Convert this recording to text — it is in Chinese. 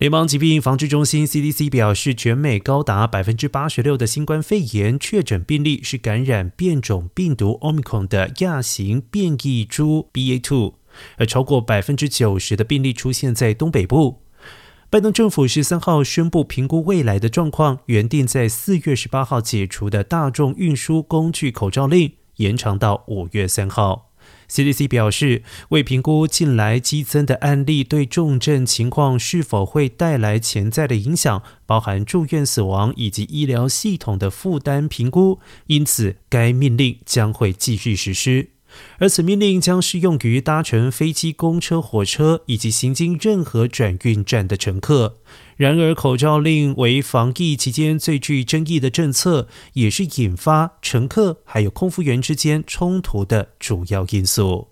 联邦疾病防治中心 （CDC） 表示，全美高达百分之八十六的新冠肺炎确诊病例是感染变种病毒 Omicron 的亚型变异株 BA.2，而超过百分之九十的病例出现在东北部。拜登政府十三号宣布，评估未来的状况，原定在四月十八号解除的大众运输工具口罩令延长到五月三号。CDC 表示，为评估近来激增的案例对重症情况是否会带来潜在的影响，包含住院死亡以及医疗系统的负担评估，因此该命令将会继续实施。而此命令将适用于搭乘飞机、公车、火车以及行经任何转运站的乘客。然而，口罩令为防疫期间最具争议的政策，也是引发乘客还有空服员之间冲突的主要因素。